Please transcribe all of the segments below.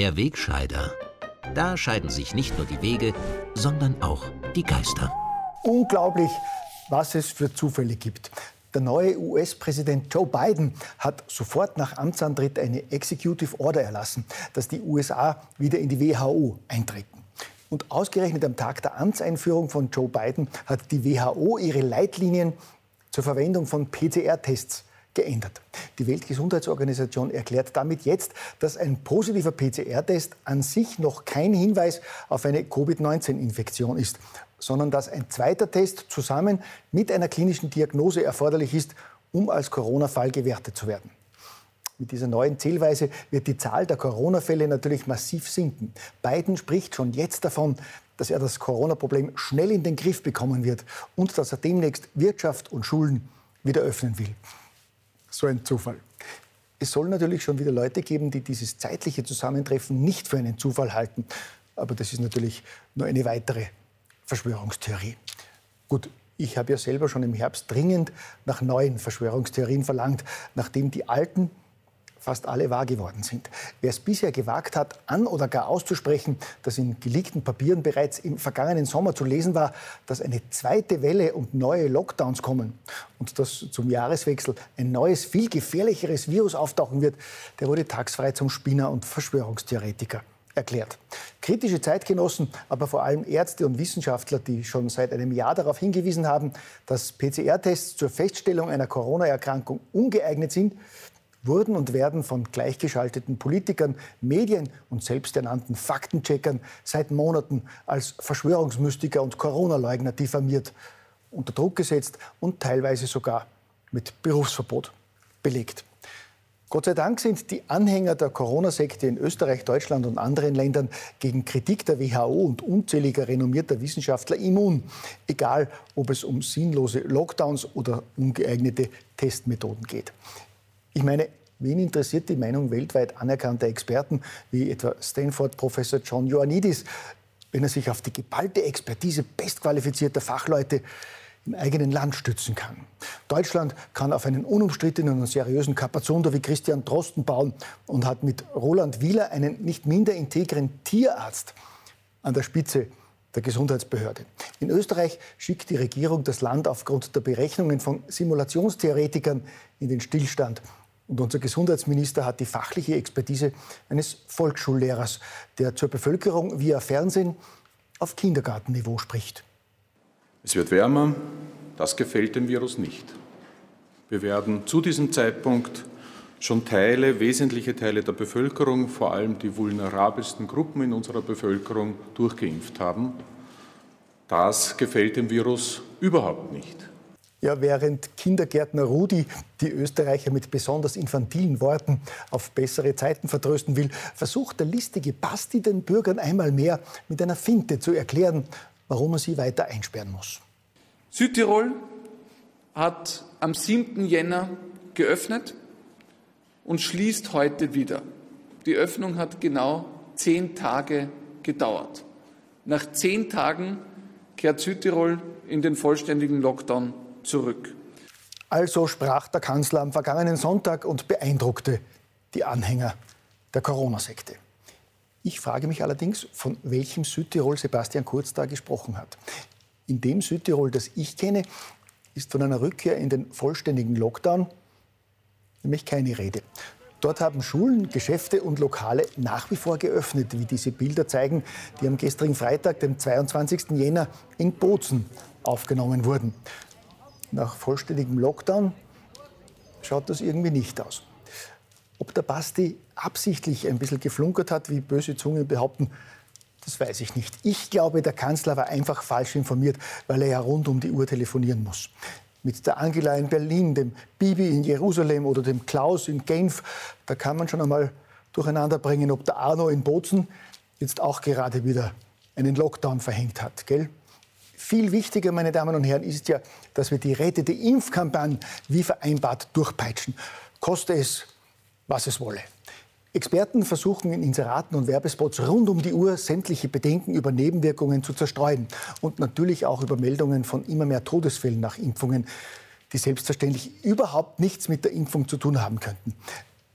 Der Wegscheider. Da scheiden sich nicht nur die Wege, sondern auch die Geister. Unglaublich, was es für Zufälle gibt. Der neue US-Präsident Joe Biden hat sofort nach Amtsantritt eine Executive Order erlassen, dass die USA wieder in die WHO eintreten. Und ausgerechnet am Tag der Amtseinführung von Joe Biden hat die WHO ihre Leitlinien zur Verwendung von PCR-Tests geändert. Die Weltgesundheitsorganisation erklärt damit jetzt, dass ein positiver PCR-Test an sich noch kein Hinweis auf eine Covid-19-Infektion ist sondern dass ein zweiter Test zusammen mit einer klinischen Diagnose erforderlich ist, um als Corona-Fall gewertet zu werden. Mit dieser neuen Zählweise wird die Zahl der Corona-Fälle natürlich massiv sinken. Biden spricht schon jetzt davon, dass er das Corona-Problem schnell in den Griff bekommen wird und dass er demnächst Wirtschaft und Schulen wieder öffnen will. So ein Zufall. Es soll natürlich schon wieder Leute geben, die dieses zeitliche Zusammentreffen nicht für einen Zufall halten. Aber das ist natürlich nur eine weitere Verschwörungstheorie. Gut, ich habe ja selber schon im Herbst dringend nach neuen Verschwörungstheorien verlangt, nachdem die alten fast alle wahr geworden sind. Wer es bisher gewagt hat, an oder gar auszusprechen, dass in geleakten Papieren bereits im vergangenen Sommer zu lesen war, dass eine zweite Welle und neue Lockdowns kommen und dass zum Jahreswechsel ein neues, viel gefährlicheres Virus auftauchen wird, der wurde tagsfrei zum Spinner und Verschwörungstheoretiker erklärt. Kritische Zeitgenossen, aber vor allem Ärzte und Wissenschaftler, die schon seit einem Jahr darauf hingewiesen haben, dass PCR-Tests zur Feststellung einer Corona-Erkrankung ungeeignet sind, wurden und werden von gleichgeschalteten Politikern, Medien und selbsternannten Faktencheckern seit Monaten als Verschwörungsmystiker und Corona-Leugner diffamiert, unter Druck gesetzt und teilweise sogar mit Berufsverbot belegt. Gott sei Dank sind die Anhänger der Corona-Sekte in Österreich, Deutschland und anderen Ländern gegen Kritik der WHO und unzähliger renommierter Wissenschaftler immun, egal ob es um sinnlose Lockdowns oder ungeeignete Testmethoden geht. Ich meine, wen interessiert die Meinung weltweit anerkannter Experten wie etwa Stanford-Professor John Ioannidis, wenn er sich auf die geballte Expertise bestqualifizierter Fachleute im eigenen Land stützen kann. Deutschland kann auf einen unumstrittenen und seriösen Kapazunder wie Christian Drosten bauen und hat mit Roland Wieler einen nicht minder integren Tierarzt an der Spitze der Gesundheitsbehörde. In Österreich schickt die Regierung das Land aufgrund der Berechnungen von Simulationstheoretikern in den Stillstand. Und unser Gesundheitsminister hat die fachliche Expertise eines Volksschullehrers, der zur Bevölkerung via Fernsehen auf Kindergartenniveau spricht. Es wird wärmer, das gefällt dem Virus nicht. Wir werden zu diesem Zeitpunkt schon Teile, wesentliche Teile der Bevölkerung, vor allem die vulnerabelsten Gruppen in unserer Bevölkerung, durchgeimpft haben. Das gefällt dem Virus überhaupt nicht. Ja, während Kindergärtner Rudi die Österreicher mit besonders infantilen Worten auf bessere Zeiten vertrösten will, versucht der listige Basti den Bürgern einmal mehr mit einer Finte zu erklären, warum er sie weiter einsperren muss. Südtirol hat am 7. Jänner geöffnet und schließt heute wieder. Die Öffnung hat genau zehn Tage gedauert. Nach zehn Tagen kehrt Südtirol in den vollständigen Lockdown zurück. Also sprach der Kanzler am vergangenen Sonntag und beeindruckte die Anhänger der Corona-Sekte. Ich frage mich allerdings, von welchem Südtirol Sebastian Kurz da gesprochen hat. In dem Südtirol, das ich kenne, ist von einer Rückkehr in den vollständigen Lockdown nämlich keine Rede. Dort haben Schulen, Geschäfte und Lokale nach wie vor geöffnet, wie diese Bilder zeigen, die am gestrigen Freitag, dem 22. Jänner, in Bozen aufgenommen wurden. Nach vollständigem Lockdown schaut das irgendwie nicht aus. Ob der Basti absichtlich ein bisschen geflunkert hat, wie böse Zungen behaupten, das weiß ich nicht. Ich glaube, der Kanzler war einfach falsch informiert, weil er ja rund um die Uhr telefonieren muss. Mit der Angela in Berlin, dem Bibi in Jerusalem oder dem Klaus in Genf, da kann man schon einmal durcheinander bringen, ob der Arno in Bozen jetzt auch gerade wieder einen Lockdown verhängt hat. Gell? Viel wichtiger, meine Damen und Herren, ist ja, dass wir die Rette der Impfkampagne wie vereinbart durchpeitschen. Koste es, was es wolle. Experten versuchen in Inseraten und Werbespots rund um die Uhr sämtliche Bedenken über Nebenwirkungen zu zerstreuen und natürlich auch über Meldungen von immer mehr Todesfällen nach Impfungen, die selbstverständlich überhaupt nichts mit der Impfung zu tun haben könnten.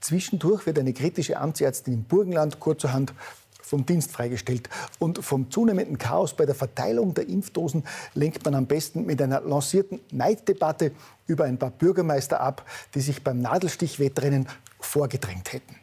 Zwischendurch wird eine kritische Amtsärztin im Burgenland kurzerhand vom Dienst freigestellt. Und vom zunehmenden Chaos bei der Verteilung der Impfdosen lenkt man am besten mit einer lancierten Neiddebatte über ein paar Bürgermeister ab, die sich beim Nadelstichwettrennen vorgedrängt hätten.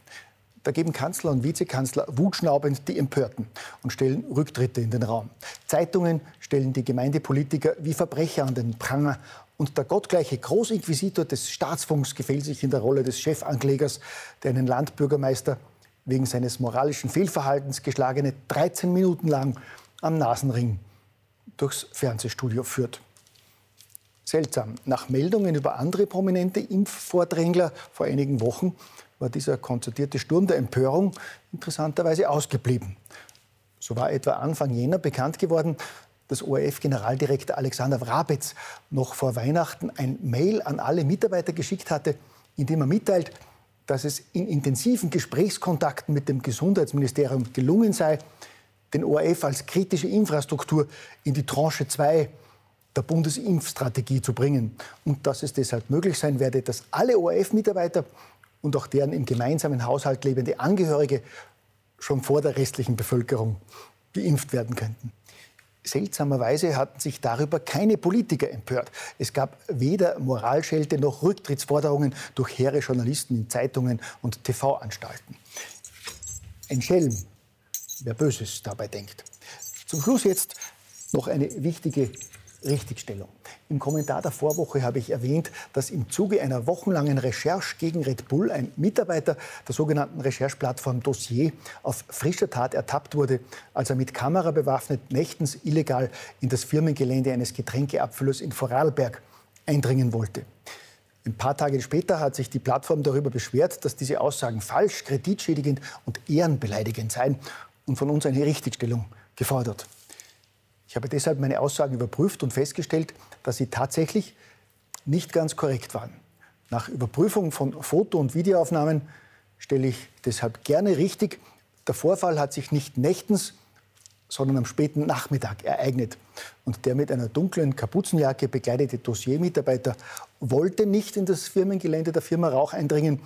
Da geben Kanzler und Vizekanzler wutschnaubend die Empörten und stellen Rücktritte in den Raum. Zeitungen stellen die Gemeindepolitiker wie Verbrecher an den Pranger. Und der gottgleiche Großinquisitor des Staatsfunks gefällt sich in der Rolle des Chefanklägers, der einen Landbürgermeister wegen seines moralischen Fehlverhaltens geschlagene 13 Minuten lang am Nasenring durchs Fernsehstudio führt. Seltsam. Nach Meldungen über andere prominente Impfvordrängler vor einigen Wochen war dieser konzertierte Sturm der Empörung interessanterweise ausgeblieben. So war etwa Anfang Jänner bekannt geworden, dass ORF-Generaldirektor Alexander Wrabetz noch vor Weihnachten ein Mail an alle Mitarbeiter geschickt hatte, in dem er mitteilt, dass es in intensiven Gesprächskontakten mit dem Gesundheitsministerium gelungen sei, den ORF als kritische Infrastruktur in die Tranche 2 der Bundesimpfstrategie zu bringen und dass es deshalb möglich sein werde, dass alle ORF-Mitarbeiter und auch deren im gemeinsamen Haushalt lebende Angehörige schon vor der restlichen Bevölkerung geimpft werden könnten. Seltsamerweise hatten sich darüber keine Politiker empört. Es gab weder Moralschelte noch Rücktrittsforderungen durch hehre Journalisten in Zeitungen und TV-Anstalten. Ein Schelm, wer Böses dabei denkt. Zum Schluss jetzt noch eine wichtige Richtigstellung. Im Kommentar der Vorwoche habe ich erwähnt, dass im Zuge einer wochenlangen Recherche gegen Red Bull ein Mitarbeiter der sogenannten Rechercheplattform Dossier auf frischer Tat ertappt wurde, als er mit Kamera bewaffnet nächtens illegal in das Firmengelände eines Getränkeabfüllers in Vorarlberg eindringen wollte. Ein paar Tage später hat sich die Plattform darüber beschwert, dass diese Aussagen falsch, kreditschädigend und ehrenbeleidigend seien und von uns eine Richtigstellung gefordert. Ich habe deshalb meine Aussagen überprüft und festgestellt, dass sie tatsächlich nicht ganz korrekt waren. Nach Überprüfung von Foto- und Videoaufnahmen stelle ich deshalb gerne richtig, der Vorfall hat sich nicht nächtens, sondern am späten Nachmittag ereignet. Und der mit einer dunklen Kapuzenjacke bekleidete Dossiermitarbeiter wollte nicht in das Firmengelände der Firma Rauch eindringen,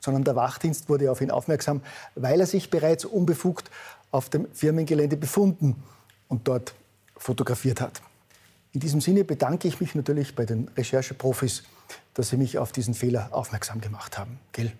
sondern der Wachdienst wurde auf ihn aufmerksam, weil er sich bereits unbefugt auf dem Firmengelände befunden und dort fotografiert hat. In diesem Sinne bedanke ich mich natürlich bei den Rechercheprofis, dass sie mich auf diesen Fehler aufmerksam gemacht haben. Gell?